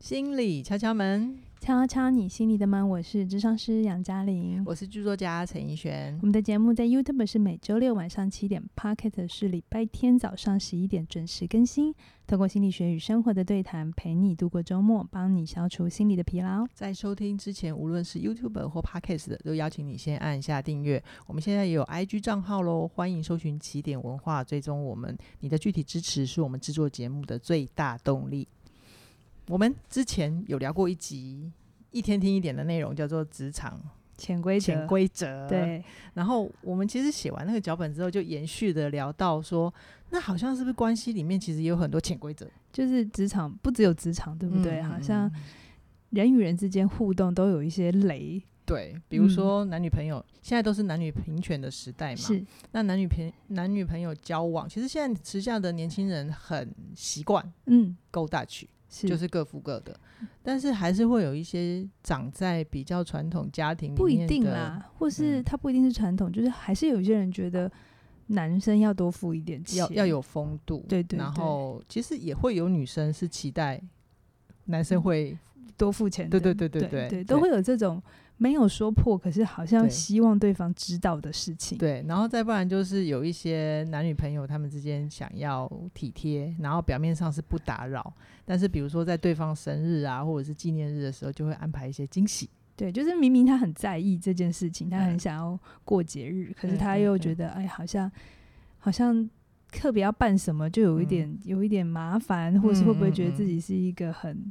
心理敲敲门，敲敲你心里的门。我是智商师杨嘉玲，我是剧作家陈奕璇。我们的节目在 YouTube 是每周六晚上七点，Podcast 是礼拜天早上十一点准时更新。透过心理学与生活的对谈，陪你度过周末，帮你消除心理的疲劳。在收听之前，无论是 YouTube 或 Podcast 的，都邀请你先按下订阅。我们现在也有 IG 账号喽，欢迎搜寻起点文化，追踪我们。你的具体支持是我们制作节目的最大动力。我们之前有聊过一集，一天听一点的内容，叫做职场潜规则。潜规则。对。然后我们其实写完那个脚本之后，就延续的聊到说，那好像是不是关系里面其实也有很多潜规则？就是职场不只有职场，对不对？嗯、好像人与人之间互动都有一些雷。对，比如说男女朋友，嗯、现在都是男女平权的时代嘛。是。那男女朋男女朋友交往，其实现在时下的年轻人很习惯，嗯，Go 就是各付各的，但是还是会有一些长在比较传统家庭里面的，不一定啦，或是他不一定是传统，嗯，就是还是有些人觉得男生要多付一点钱，要要有风度，对，对对。然后其实也会有女生是期待男生会多付钱，对对对对对，对，对，都会有这种。没有说破，可是好像希望对方知道的事情。对，然后再不然就是有一些男女朋友，他们之间想要体贴，然后表面上是不打扰，但是比如说在对方生日啊，或者是纪念日的时候，就会安排一些惊喜。对，就是明明他很在意这件事情，他很想要过节日，嗯、可是他又觉得，哎，好像好像特别要办什么，就有一点、嗯、有一点麻烦，或是会不会觉得自己是一个很。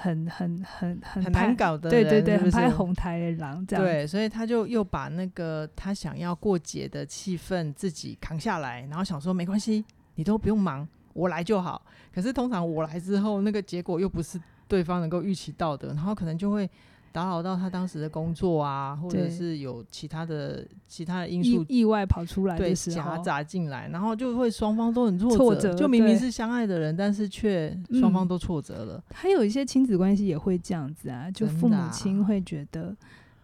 很很很很很难搞的，对对对，很拍红台的狼这样。对，所以他就又把那个他想要过节的气氛自己扛下来，然后想说没关系，你都不用忙，我来就好。可是通常我来之后，那个结果又不是对方能够预期到的，然后可能就会。打扰到他当时的工作啊，或者是有其他的其他的因素意外跑出来的时候，夹杂进来，然后就会双方都很挫折，挫折，就明明是相爱的人，但是却双方都挫折了。还、嗯、有一些亲子关系也会这样子啊，就父母亲会觉得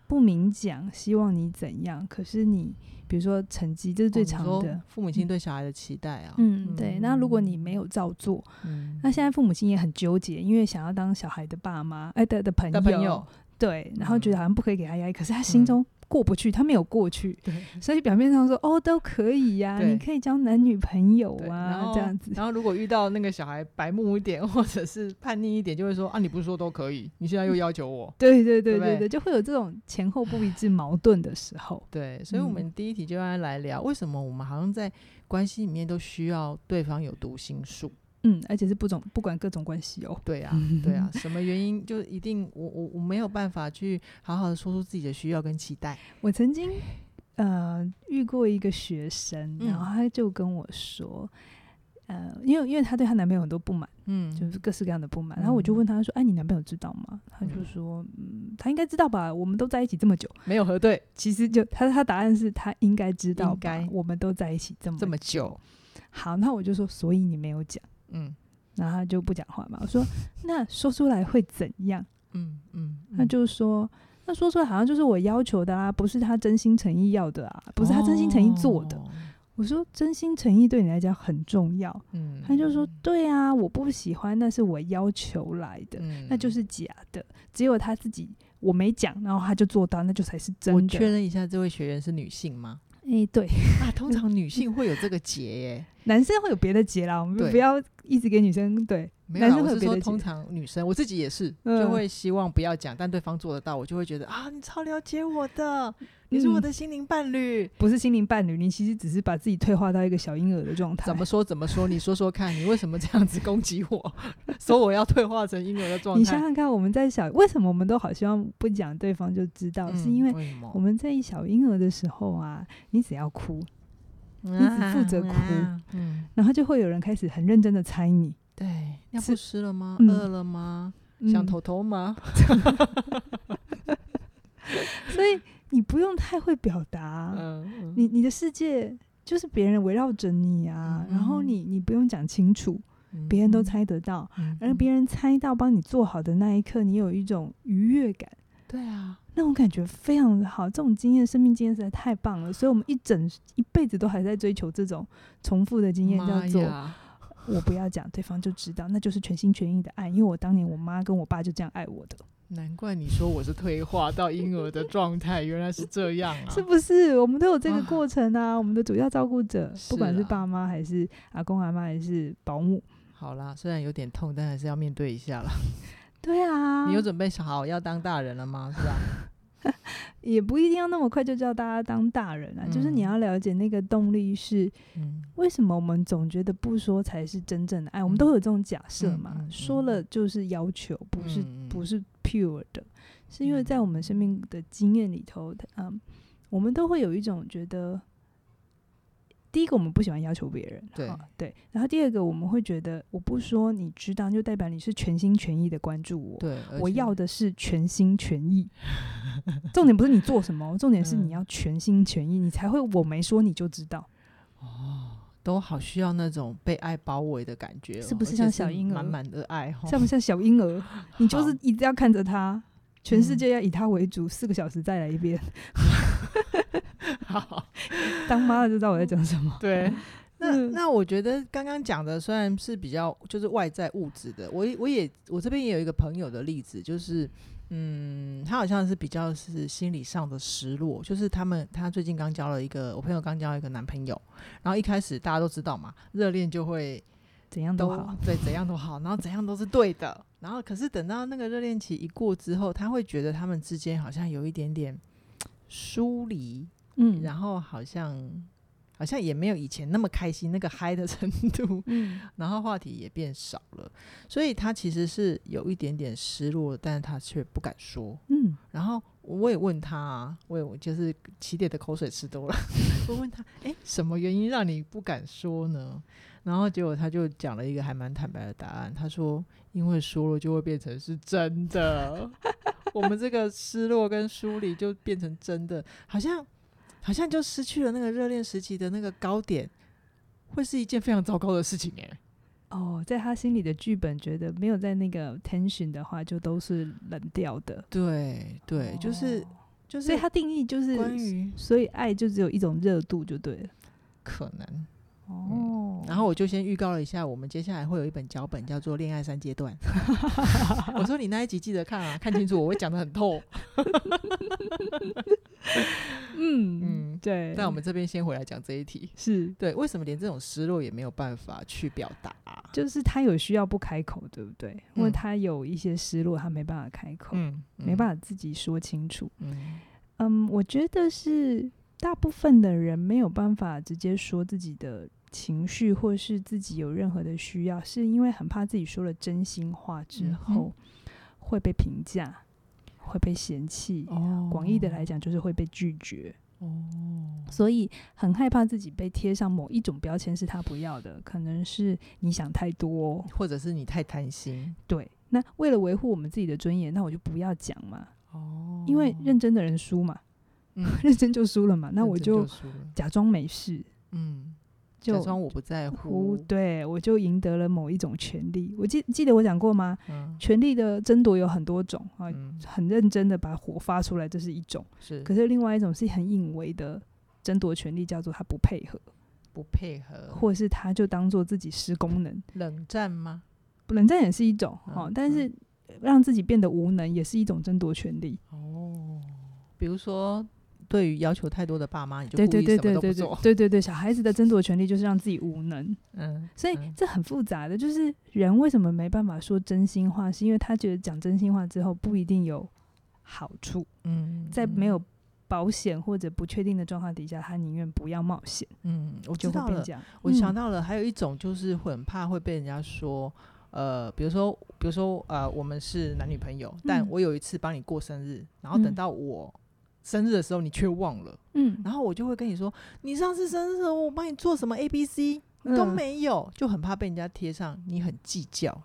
不明讲，希望你怎样，可是你比如说成绩，这是最常的、哦、父母亲对小孩的期待啊。嗯，嗯对。那如果你没有照做，嗯，那现在父母亲也很纠结，因为想要当小孩的爸妈，哎的的朋友。朋友对，然后觉得好像不可以给他压力，嗯，可是他心中过不去，嗯，他没有过去，对，所以表面上说哦都可以呀，啊，你可以交男女朋友啊这样子。然后如果遇到那个小孩白目一点 或者是叛逆一点，就会说啊你不是说都可以，你现在又要求我。对对对对对，对，就会有这种前后不一致矛盾的时候。对，所以我们第一题就要来聊，为什么我们好像在关系里面都需要对方有读心术。嗯，而且是不种不管各种关系哦。对啊，对啊，什么原因就一定我我我没有办法去好好的说出自己的需要跟期待。我曾经呃遇过一个学生，然后他就跟我说，嗯、呃，因为因为她对她男朋友很多不满，嗯，就是各式各样的不满。然后我就问他说：“哎、嗯啊，你男朋友知道吗？”他就说：“嗯，他应该知道吧？我们都在一起这么久，没有核对。其实就他他答案是他应该知道，该我们都在一起这么这么久。好，那我就说，所以你没有讲。”嗯，然后他就不讲话嘛。我说，那说出来会怎样？嗯嗯，他就说，那说出来好像就是我要求的啊，不是他真心诚意要的啊，不是他真心诚意做的。哦、我说，真心诚意对你来讲很重要。嗯，他就说，对啊，我不喜欢，那是我要求来的，嗯、那就是假的。只有他自己我没讲，然后他就做到，那就才是真的。我确认一下，这位学员是女性吗？哎、欸，对啊，通常女性会有这个结耶，男生会有别的结啦，我们不要一直给女生对。没有，我是说通常女生，我自己也是，嗯、就会希望不要讲，但对方做得到，我就会觉得啊，你超了解我的，你是我的心灵伴侣、嗯，不是心灵伴侣，你其实只是把自己退化到一个小婴儿的状态。怎么说？怎么说？你说说看，你为什么这样子攻击我？说我要退化成婴儿的状态？你想想看，我们在小，为什么我们都好希望不讲，对方就知道、嗯？是因为我们在小婴儿的时候啊，你只要哭，你只负责哭、啊嗯，然后就会有人开始很认真的猜你。对，尿不湿了吗？饿、嗯、了吗？嗯、想偷偷吗？所以你不用太会表达、嗯嗯，你你的世界就是别人围绕着你啊，嗯、然后你你不用讲清楚，别、嗯、人都猜得到，嗯、而别人猜到帮你做好的那一刻，你有一种愉悦感。对啊，那种感觉非常的好，这种经验，生命经验实在太棒了，所以我们一整一辈子都还在追求这种重复的经验，叫做。我不要讲，对方就知道，那就是全心全意的爱。因为我当年我妈跟我爸就这样爱我的。难怪你说我是退化到婴儿的状态，原来是这样啊！是不是？我们都有这个过程啊！啊我们的主要照顾者，不管是爸妈还是阿公阿妈还是保姆。好啦，虽然有点痛，但还是要面对一下啦。对啊，你有准备好要当大人了吗？是吧？也不一定要那么快就叫大家当大人啊，嗯、就是你要了解那个动力是，为什么我们总觉得不说才是真正的爱？嗯、我们都有这种假设嘛，说了就是要求，不是不是 pure 的，是因为在我们生命的经验里头，嗯，我们都会有一种觉得。第一个，我们不喜欢要求别人，对对。然后第二个，我们会觉得我不说你知道，就代表你是全心全意的关注我。对，我要的是全心全意。重点不是你做什么，重点是你要全心全意，你才会我没说你就知道。哦，都好需要那种被爱包围的感觉，是不是像小婴儿满满的爱？像不像小婴儿？你就是一直要看着他，全世界要以他为主，四个小时再来一遍。好，当妈的就知道我在讲什么。对，那那我觉得刚刚讲的虽然是比较就是外在物质的，我我也我这边也有一个朋友的例子，就是嗯，他好像是比较是心理上的失落，就是他们他最近刚交了一个我朋友刚交了一个男朋友，然后一开始大家都知道嘛，热恋就会怎样都好，对，怎样都好，然后怎样都是对的，然后可是等到那个热恋期一过之后，他会觉得他们之间好像有一点点疏离。嗯，然后好像好像也没有以前那么开心，那个嗨的 程度，嗯，然后话题也变少了，所以他其实是有一点点失落，但是他却不敢说，嗯，然后我也问他啊，我也就是起点的口水吃多了，我问他，哎，什么原因让你不敢说呢？然后结果他就讲了一个还蛮坦白的答案，他说，因为说了就会变成是真的，我们这个失落跟疏离就变成真的，好像。好像就失去了那个热恋时期的那个高点，会是一件非常糟糕的事情哎。哦，在他心里的剧本觉得没有在那个 tension 的话，就都是冷掉的。对对，哦、就是就是，所以他定义就是关于，所以爱就只有一种热度就对了，可能。哦、嗯，然后我就先预告了一下，我们接下来会有一本脚本，叫做《恋爱三阶段》。我说你那一集记得看啊，看清楚，我会讲的很透。嗯嗯，对。但我们这边先回来讲这一题，是对，为什么连这种失落也没有办法去表达？就是他有需要不开口，对不对？因为他有一些失落，他没办法开口，嗯，没办法自己说清楚。嗯嗯，我觉得是大部分的人没有办法直接说自己的。情绪或是自己有任何的需要，是因为很怕自己说了真心话之后会被评价，会被嫌弃。哦，广义的来讲，就是会被拒绝。哦，所以很害怕自己被贴上某一种标签，是他不要的，可能是你想太多，或者是你太贪心。对，那为了维护我们自己的尊严，那我就不要讲嘛。哦，因为认真的人输嘛，嗯，认真就输了嘛，那我就假装没事。嗯。假装我不在乎，对，我就赢得了某一种权利。我记记得我讲过吗？嗯、权力的争夺有很多种啊，嗯、很认真的把火发出来，这是一种。是，可是另外一种是很隐微的争夺权利，叫做他不配合，不配合，或是他就当做自己失功能。冷战吗？冷战也是一种，哦嗯、但是让自己变得无能也是一种争夺权利。哦，比如说。对于要求太多的爸妈，你就故意什么都不做。对对对，小孩子的争夺权利就是让自己无能。嗯，所以这很复杂的，就是人为什么没办法说真心话，是因为他觉得讲真心话之后不一定有好处。嗯，在没有保险或者不确定的状况底下，他宁愿不要冒险。嗯，我知道了。我想到了，还有一种就是很怕会被人家说，呃，比如说，比如说，呃，我们是男女朋友，但我有一次帮你过生日，然后等到我。生日的时候你却忘了，嗯，然后我就会跟你说，你上次生日的时候我帮你做什么 A B C，你都没有，嗯、就很怕被人家贴上你很计较，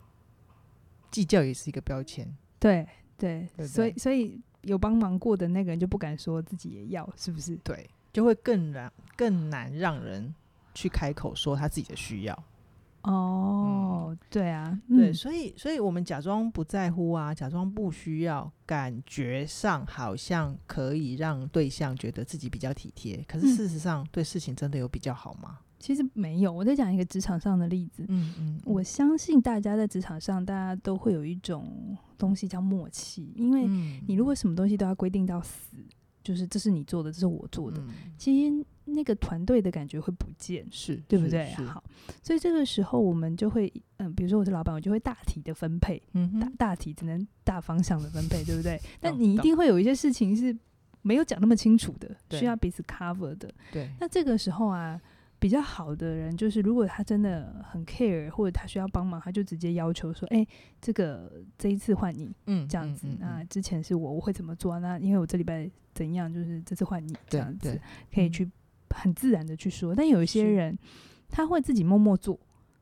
计较也是一个标签，对对，对对，所以所以有帮忙过的那个人就不敢说自己也要，是不是？对，就会更难更难让人去开口说他自己的需要。哦，嗯、对啊，对，嗯、所以，所以我们假装不在乎啊，假装不需要，感觉上好像可以让对象觉得自己比较体贴，可是事实上，对事情真的有比较好吗？其实没有。我在讲一个职场上的例子。嗯嗯，我相信大家在职场上，大家都会有一种东西叫默契，因为你如果什么东西都要规定到死，就是这是你做的，这是我做的，嗯、其实那个团队的感觉会不见，是对不对？好，所以这个时候我们就会，嗯，比如说我是老板，我就会大体的分配，嗯、大大体只能大方向的分配，对不对？但你一定会有一些事情是没有讲那么清楚的，需要彼此 cover 的。对，那这个时候啊，比较好的人就是，如果他真的很 care，或者他需要帮忙，他就直接要求说：“哎、欸，这个这一次换你，嗯，这样子。嗯嗯嗯、那之前是我，我会怎么做？那因为我这礼拜怎样，就是这次换你，这样子可以去很自然的去说。但有一些人，他会自己默默做，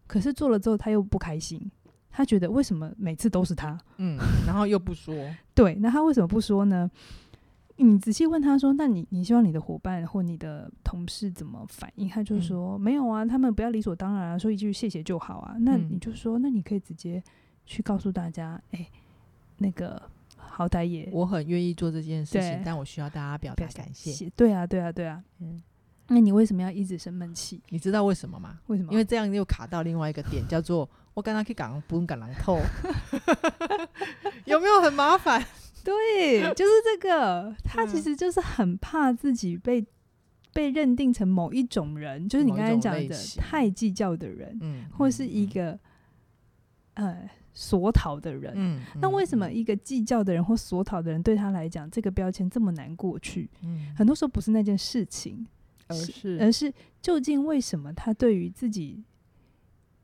可是做了之后他又不开心，他觉得为什么每次都是他？嗯，然后又不说。对，那他为什么不说呢？”你仔细问他说：“那你你希望你的伙伴或你的同事怎么反应？”他就说：“嗯、没有啊，他们不要理所当然啊，说一句谢谢就好啊。嗯”那你就说：“那你可以直接去告诉大家，哎、欸，那个好歹也我很愿意做这件事情，但我需要大家表达感谢。”对啊，对啊，对啊。嗯，那你为什么要一直生闷气？你知道为什么吗？为什么？因为这样又卡到另外一个点，叫做我刚刚去讲不用赶狼透，有没有很麻烦？对，就是这个，他其实就是很怕自己被被认定成某一种人，就是你刚才讲的太计较的人，嗯，或是一个呃索讨的人。嗯，那为什么一个计较的人或索讨的人对他来讲这个标签这么难过去？嗯，很多时候不是那件事情，而是而是究竟为什么他对于自己。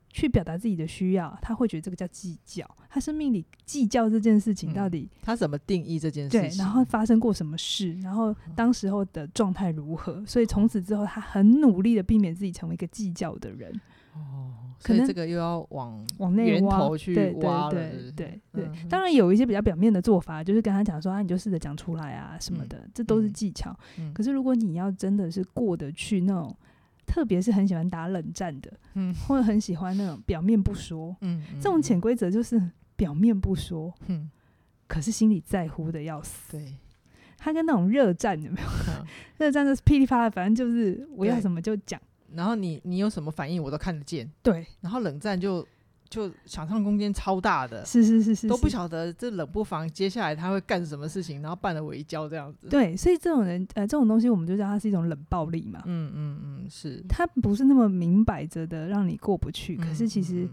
去表达自己的需要，他会觉得这个叫计较。他生命里计较这件事情到底、嗯、他怎么定义这件事情？对，然后发生过什么事？然后当时候的状态如何？所以从此之后，他很努力的避免自己成为一个计较的人。哦，可能这个又要往往源头去挖了。对对对对，对，当然有一些比较表面的做法，就是跟他讲说啊，你就试着讲出来啊什么的，嗯、这都是技巧、嗯。可是如果你要真的是过得去那种。特别是很喜欢打冷战的，嗯，或者很喜欢那种表面不说，嗯，这种潜规则就是表面不说，嗯，可是心里在乎的要死。对，他跟那种热战有没有？热战就是噼里啪啦，反正就是我要什么就讲，然后你你有什么反应我都看得见。对，然后冷战就。就想象空间超大的，是是是是，都不晓得这冷不防接下来他会干什么事情，然后绊了我一跤这样子。对，所以这种人，呃，这种东西我们就叫它是一种冷暴力嘛。嗯嗯嗯，是。他不是那么明摆着的让你过不去，嗯、可是其实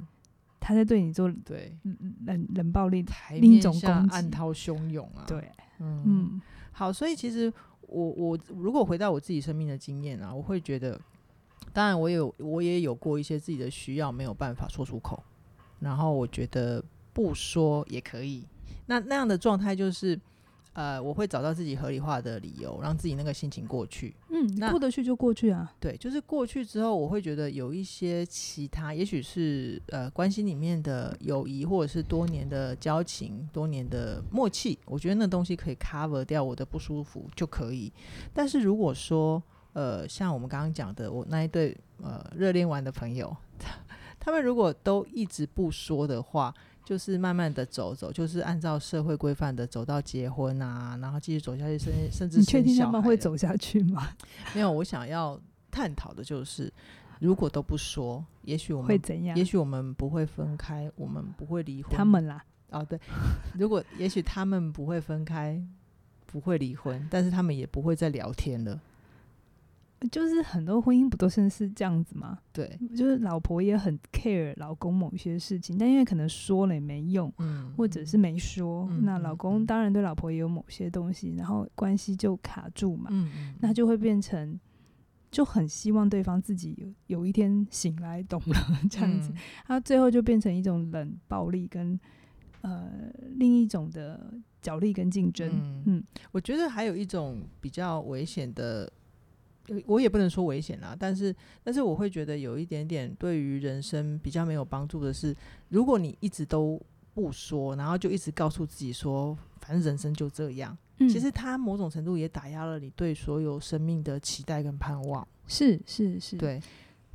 他在对你做对冷冷暴力，另一种攻击，暗涛汹涌啊。对，嗯嗯。好，所以其实我我如果回到我自己生命的经验啊，我会觉得，当然我有我也有过一些自己的需要没有办法说出口。然后我觉得不说也可以，那那样的状态就是，呃，我会找到自己合理化的理由，让自己那个心情过去。嗯，那过得去就过去啊。对，就是过去之后，我会觉得有一些其他，也许是呃关系里面的友谊，或者是多年的交情、多年的默契，我觉得那东西可以 cover 掉我的不舒服就可以。但是如果说呃像我们刚刚讲的，我那一对呃热恋完的朋友。他们如果都一直不说的话，就是慢慢的走走，就是按照社会规范的走到结婚啊，然后继续走下去，甚至甚至。你确定他们会走下去吗？没有，我想要探讨的就是，如果都不说，也许我们会怎样？也许我们不会分开，我们不会离婚。他们啦，哦对，如果也许他们不会分开，不会离婚，但是他们也不会再聊天了。就是很多婚姻不都是是这样子吗？对，就是老婆也很 care 老公某些事情，但因为可能说了也没用，嗯，或者是没说，嗯，那老公当然对老婆也有某些东西，然后关系就卡住嘛，嗯，那就会变成就很希望对方自己有有一天醒来懂了这样子，他，嗯，最后就变成一种冷暴力跟呃另一种的角力跟竞争，嗯，嗯，我觉得还有一种比较危险的。我也不能说危险啦，但是但是我会觉得有一点点对于人生比较没有帮助的是，如果你一直都不说，然后就一直告诉自己说，反正人生就这样，嗯，其实它某种程度也打压了你对所有生命的期待跟盼望。是是是，对，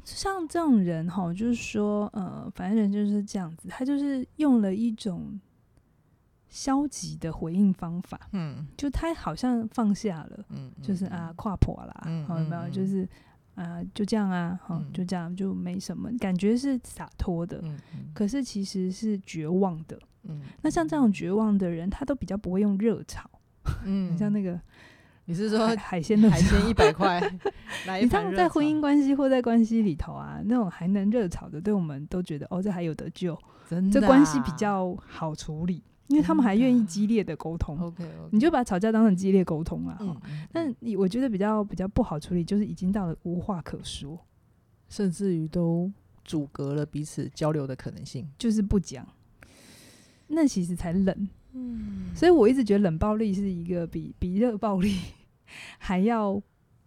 像这种人哈，就是说，呃，反正人就是这样子，他就是用了一种。消极的回应方法，嗯，就他好像放下了，嗯，就是啊，跨婆啦，嗯，有没有？就是啊，就这样啊，好、嗯，就这样就没什么，感觉是洒脱的，嗯嗯、可是其实是绝望的。嗯，那像这种绝望的人，他都比较不会用热炒。嗯，像那个，你是说海鲜的海鲜一百块？你像在婚姻关系或在关系里头啊，那种还能热炒的，对我们都觉得哦，这还有得救，真的、啊，这关系比较好处理。因为他们还愿意激烈的沟通，OK，, okay 你就把吵架当成激烈沟通了。嗯，但你我觉得比较比较不好处理，就是已经到了无话可说，甚至于都阻隔了彼此交流的可能性，就是不讲。那其实才冷。嗯，所以我一直觉得冷暴力是一个比比热暴力 还要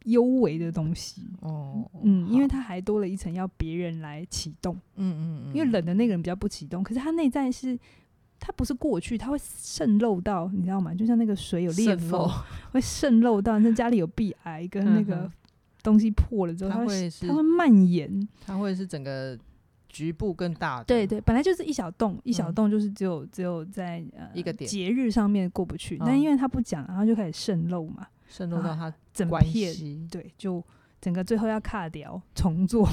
幽微的东西。哦，嗯，因为它还多了一层要别人来启动。嗯嗯嗯，因为冷的那个人比较不启动，可是他内在是。它不是过去，它会渗漏到，你知道吗？就像那个水有裂缝，会渗漏到。那家里有壁癌跟那个东西破了之后，它会它会蔓延，它会是整个局部更大的。对对，本来就是一小洞，一小洞就是只有只有在呃一个点节日上面过不去，但因为他不讲，然后就开始渗漏嘛，渗漏到它整片，对，就。整个最后要卡掉重做，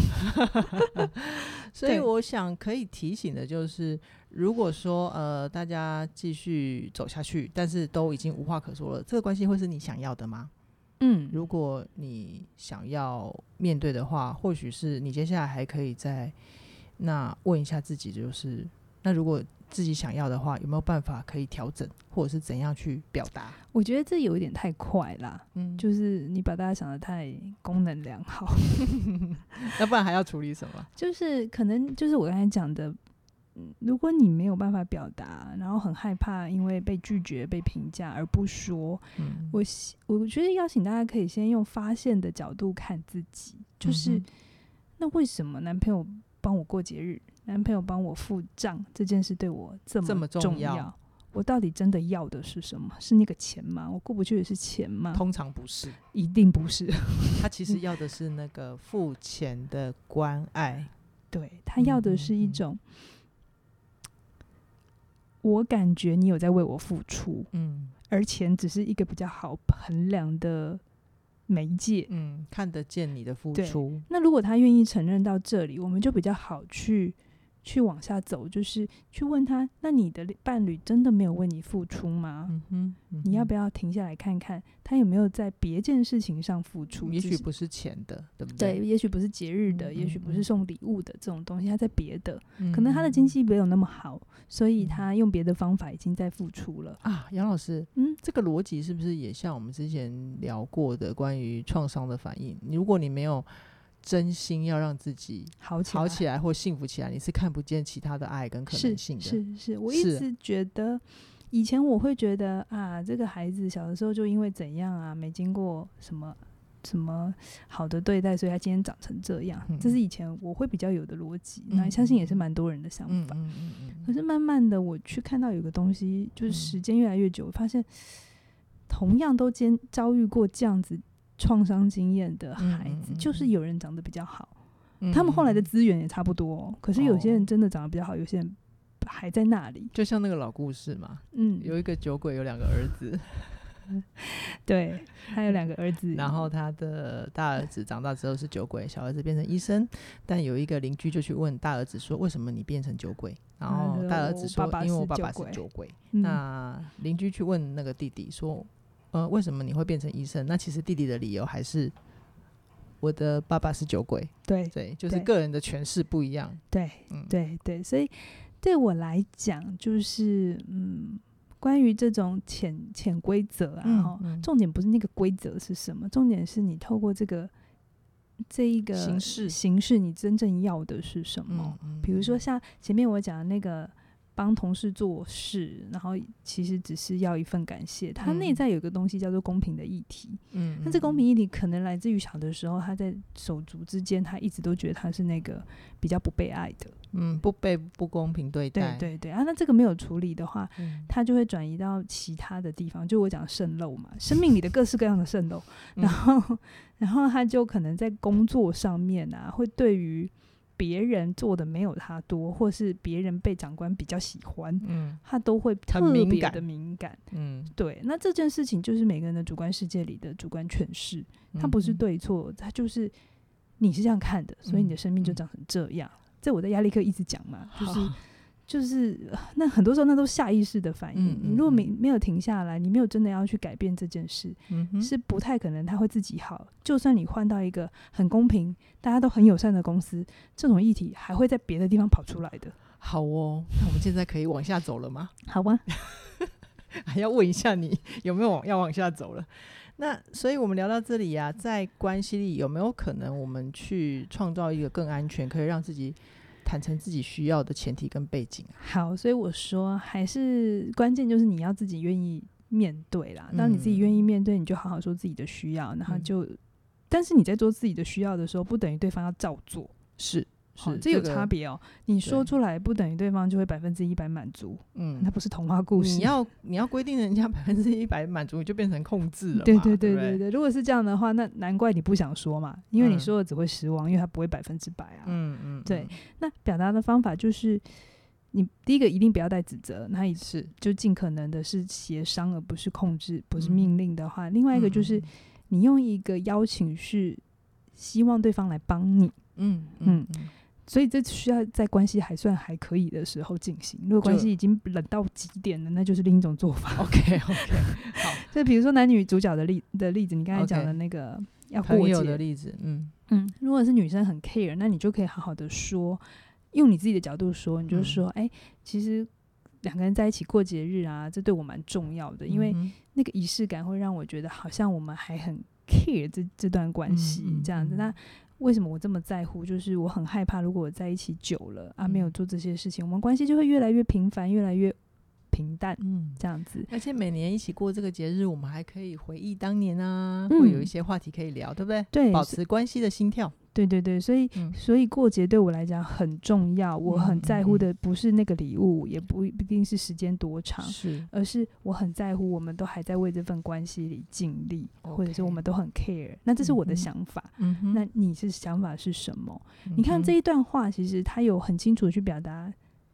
所以我想可以提醒的就是，如果说呃大家继续走下去，但是都已经无话可说了，这个关系会是你想要的吗？嗯，如果你想要面对的话，或许是你接下来还可以再那问一下自己，就是那如果。自己想要的话，有没有办法可以调整，或者是怎样去表达？我觉得这有一点太快啦，嗯，就是你把大家想的太功能良好，要不然还要处理什么？就是可能就是我刚才讲的，如果你没有办法表达，然后很害怕因为被拒绝、被评价而不说，嗯，我我觉得邀请大家可以先用发现的角度看自己，就是、嗯、那为什么男朋友帮我过节日？男朋友帮我付账这件事对我这么重要，我到底真的要的是什么？是那个钱吗？我过不去的是钱吗？通常不是，一定不是。他其实要的是那个付钱的关爱，对，他要的是一种，我感觉你有在为我付出，嗯，而钱只是一个比较好衡量的。媒介，嗯，看得见你的付出。那如果他愿意承认到这里，我们就比较好去。去往下走，就是去问他，那你的伴侣真的没有为你付出吗？嗯哼，嗯哼，你要不要停下来看看，他有没有在别件事情上付出？也许不是钱的，对不对？对，也许不是节日的，也许不是送礼物的这种东西，他在别的，可能他的经济没有那么好，所以他用别的方法已经在付出了啊。杨老师，嗯，这个逻辑是不是也像我们之前聊过的关于创伤的反应？如果你没有。真心要让自己好起来，好起来或幸福起来，你是看不见其他的爱跟可能性的。是是是，我一直觉得，以前我会觉得啊，这个孩子小的时候就因为怎样啊，没经过什么什么好的对待，所以他今天长成这样。嗯、这是以前我会比较有的逻辑，那、嗯、相信也是蛮多人的想法。嗯嗯嗯、可是慢慢的，我去看到有个东西，就是时间越来越久，我发现同样都兼遭遇过这样子。创伤经验的孩子，就是有人长得比较好，嗯、他们后来的资源也差不多、喔。可是有些人真的长得比较好，有些人还在那里。就像那个老故事嘛，嗯，有一个酒鬼，有两个儿子，对，他有两个儿子，然后他的大儿子长大之后是酒鬼，小儿子变成医生。但有一个邻居就去问大儿子说：“为什么你变成酒鬼？”然后大儿子说：“因为我爸爸是酒鬼。嗯”那邻居去问那个弟弟说。呃，为什么你会变成医生？那其实弟弟的理由还是我的爸爸是酒鬼。对对，就是个人的诠释不一样。对，嗯，对对，所以对我来讲，就是嗯，关于这种潜潜规则啊，哈、嗯嗯，重点不是那个规则是什么，重点是你透过这个这一个形式形式，你真正要的是什么？比如说像前面我讲的那个。帮同事做事，然后其实只是要一份感谢。他内在有个东西叫做公平的议题。嗯，那这公平议题可能来自于小的时候，他在手足之间，他一直都觉得他是那个比较不被爱的。嗯，不被不公平对待。对对对啊，那这个没有处理的话，嗯、他就会转移到其他的地方。就我讲渗漏嘛，生命里的各式各样的渗漏。然后，然后他就可能在工作上面啊，会对于。别人做的没有他多，或是别人被长官比较喜欢，嗯，他都会特别的敏感，嗯，对。那这件事情就是每个人的主观世界里的主观诠释，它不是对错，它就是你是这样看的，所以你的生命就长成这样。这我在压力课一直讲嘛，就是。就是那很多时候那都下意识的反应。嗯嗯、你如果没没有停下来，你没有真的要去改变这件事，嗯、是不太可能他会自己好。就算你换到一个很公平、大家都很友善的公司，这种议题还会在别的地方跑出来的。好哦，那我们现在可以往下走了吗？好吧，还要问一下你有没有往要往下走了。那所以我们聊到这里呀、啊，在关系里有没有可能我们去创造一个更安全，可以让自己。坦诚自己需要的前提跟背景。好，所以我说还是关键就是你要自己愿意面对啦。当你自己愿意面对，你就好好说自己的需要，然后就，嗯、但是你在做自己的需要的时候，不等于对方要照做。是。好，这有差别哦。你说出来不等于对方就会百分之一百满足，嗯，那不是童话故事。你要 你要规定人家百分之一百满足，就变成控制了。对对对对对，如果是这样的话，那难怪你不想说嘛，因为你说了只会失望，因为他不会百分之百啊。嗯嗯，对。那表达的方法就是，你第一个一定不要带指责，那一次就尽可能的是协商，而不是控制，不是命令的话。另外一个就是，你用一个邀请是希望对方来帮你。嗯嗯。所以这需要在关系还算还可以的时候进行。如果关系已经冷到极点了，那就是另一种做法。OK OK，好。就比如说男女主角的例的例子，你刚才讲的那个要过节的例子，嗯嗯。如果是女生很 care，那你就可以好好的说，用你自己的角度说，你就说，哎、嗯欸，其实两个人在一起过节日啊，这对我蛮重要的，因为那个仪式感会让我觉得好像我们还很 care 这这段关系、嗯、这样子。那为什么我这么在乎？就是我很害怕，如果我在一起久了啊，没有做这些事情，我们关系就会越来越平凡，越来越平淡。嗯，这样子。而且每年一起过这个节日，我们还可以回忆当年啊，会有一些话题可以聊，对不对？对，保持关系的心跳。对对对，所以、嗯、所以过节对我来讲很重要。我很在乎的不是那个礼物，嗯、也不一定是时间多长，是，而是我很在乎，我们都还在为这份关系里尽力或者是我们都很 care。那这是我的想法。那你是想法是什么？嗯、你看这一段话，其实他有很清楚的去表达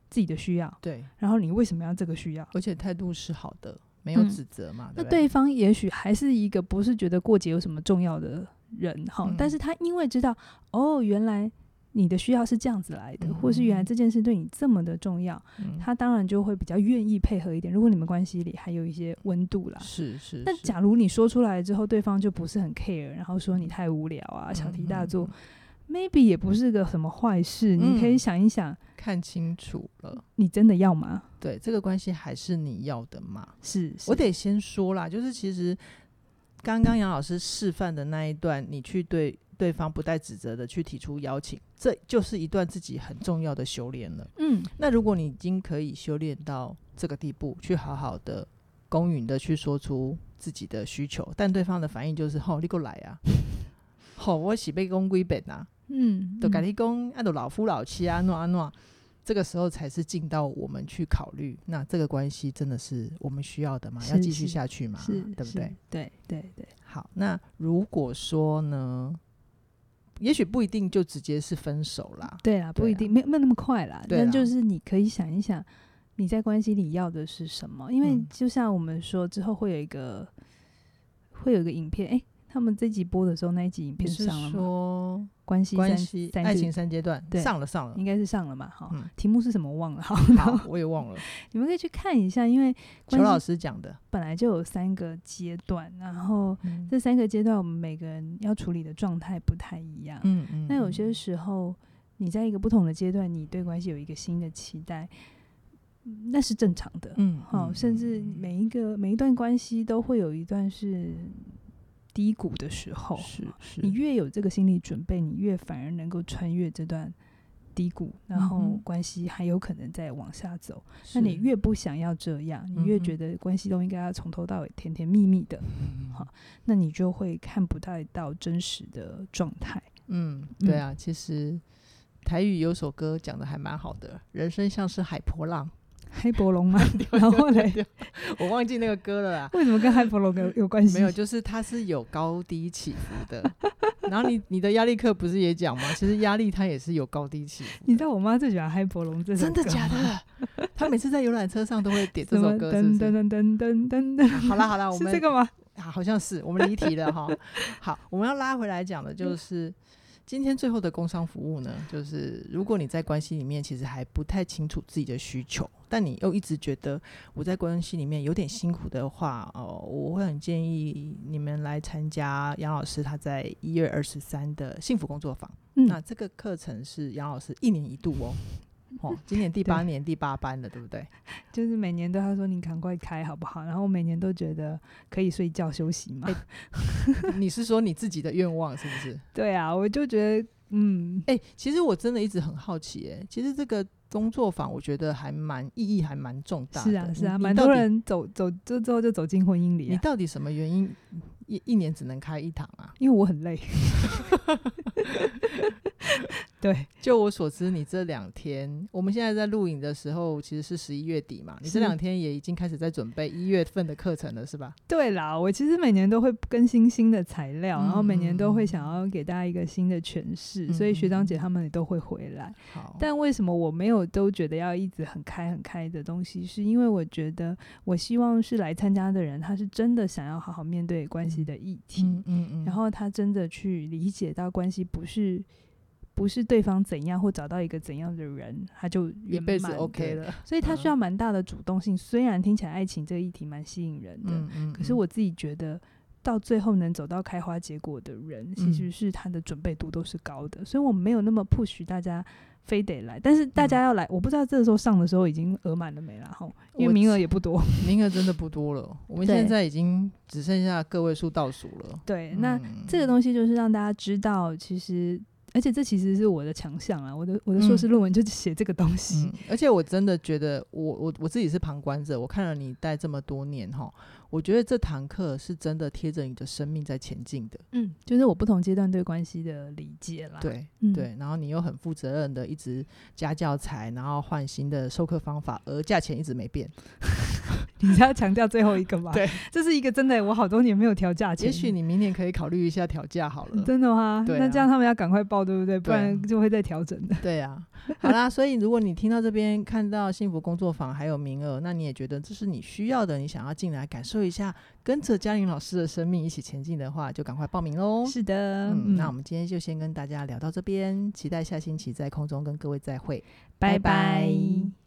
自己的需要。对，然后你为什么要这个需要？而且态度是好的，没有指责嘛。嗯、对对那对方也许还是一个不是觉得过节有什么重要的。人哈，但是他因为知道哦，原来你的需要是这样子来的，或是原来这件事对你这么的重要，他当然就会比较愿意配合一点。如果你们关系里还有一些温度啦，是是。那假如你说出来之后，对方就不是很 care，然后说你太无聊啊，小题大做，maybe 也不是个什么坏事。你可以想一想，看清楚了，你真的要吗？对，这个关系还是你要的吗？是我得先说啦，就是其实。刚刚杨老师示范的那一段，你去对对方不带指责的去提出邀请，这就是一段自己很重要的修炼了。嗯，那如果你已经可以修炼到这个地步，去好好的公允的去说出自己的需求，但对方的反应就是：吼、哦，你过来啊！吼、哦，我是被公归本啊！嗯，都跟你讲，啊，都老夫老妻啊，诺啊诺。这个时候才是进到我们去考虑，那这个关系真的是我们需要的吗？要继续下去吗？是，对不对？对对对。好，那如果说呢，也许不一定就直接是分手啦。对啊，不一定，没没那么快啦。但就是你可以想一想，你在关系里要的是什么？因为就像我们说，之后会有一个，会有一个影片，哎。他们这集播的时候，那一集影片上了吗？说关系关系爱情三阶段，对，上了上了，应该是上了嘛？好，题目是什么？我忘了，好，我也忘了。你们可以去看一下，因为邱老师讲的本来就有三个阶段，然后这三个阶段我们每个人要处理的状态不太一样。嗯嗯。那有些时候你在一个不同的阶段，你对关系有一个新的期待，那是正常的。嗯，好，甚至每一个每一段关系都会有一段是。低谷的时候，是是你越有这个心理准备，你越反而能够穿越这段低谷，然后关系还有可能再往下走。是那你越不想要这样，你越觉得关系都应该要从头到尾甜甜蜜蜜的，嗯、好，那你就会看不太到真实的状态。嗯，对啊，其实台语有首歌讲的还蛮好的，人生像是海波浪。海波龙吗？然后嘞，我忘记那个歌了啦。为什么跟黑伯龙有 有关系？没有，就是它是有高低起伏的。然后你你的压力课不是也讲吗？其实压力它也是有高低起伏。你知道我妈最喜欢黑伯龙这首歌？真的假的？她每次在游览车上都会点这首歌，是不是？噔噔噔噔噔噔。好了好了，我们这个吗？好像是我们离题了哈。好，我们要拉回来讲的就是。今天最后的工商服务呢，就是如果你在关系里面其实还不太清楚自己的需求，但你又一直觉得我在关系里面有点辛苦的话，哦，我会很建议你们来参加杨老师他在一月二十三的幸福工作坊。嗯，那这个课程是杨老师一年一度哦。哦，今年第八年第八班了，对不对？就是每年都他说你赶快开好不好？然后我每年都觉得可以睡觉休息嘛。欸、你是说你自己的愿望是不是？对啊，我就觉得嗯，哎、欸，其实我真的一直很好奇、欸，哎，其实这个工作坊我觉得还蛮意义还蛮重大的。是啊是啊，蛮多人走走之后就走进婚姻里、啊。你到底什么原因一一年只能开一堂啊？因为我很累。对，就我所知，你这两天，我们现在在录影的时候，其实是十一月底嘛。你这两天也已经开始在准备一月份的课程了，是吧？对啦，我其实每年都会更新新的材料，嗯、然后每年都会想要给大家一个新的诠释、嗯，所以学长姐他们也都会回来。好，但为什么我没有都觉得要一直很开很开的东西？是因为我觉得，我希望是来参加的人，他是真的想要好好面对关系的议题，嗯嗯嗯，然后他真的去理解到关系不是。不是对方怎样或找到一个怎样的人，他就一辈子 OK 了。所以他需要蛮大的主动性。嗯。虽然听起来爱情这个议题蛮吸引人的，嗯嗯嗯，可是我自己觉得，到最后能走到开花结果的人，其实是他的准备度都是高的。所以我没有那么 push 大家非得来，但是大家要来，我不知道这个时候上的时候已经额满了没啦齁，因为名额也不多，名额真的不多了。我们现在已经只剩下个位数倒数了。对，那这个东西就是让大家知道，其实。而且这其实是我的强项啊！我的我的硕士论文就是写这个东西。嗯嗯。而且我真的觉得我，我我我自己是旁观者，我看了你带这么多年哈。我觉得这堂课是真的贴着你的生命在前进的，嗯，就是我不同阶段对关系的理解啦，对、嗯，对，然后你又很负责任的一直加教材，然后换新的授课方法，而价钱一直没变。你是要强调最后一个吗？对，这是一个真的，我好多年没有调价钱，也许你明年可以考虑一下调价好了。真的吗？对啊，那这样他们要赶快报，对不对？不然就会再调整的。对啊，好啦，所以如果你听到这边看到幸福工作坊还有名额，那你也觉得这是你需要的，你想要进来感受一下，跟着嘉玲老师的生命一起前进的话，就赶快报名喽！是的，嗯，那我们今天就先跟大家聊到这边，期待下星期在空中跟各位再会，拜拜。拜拜。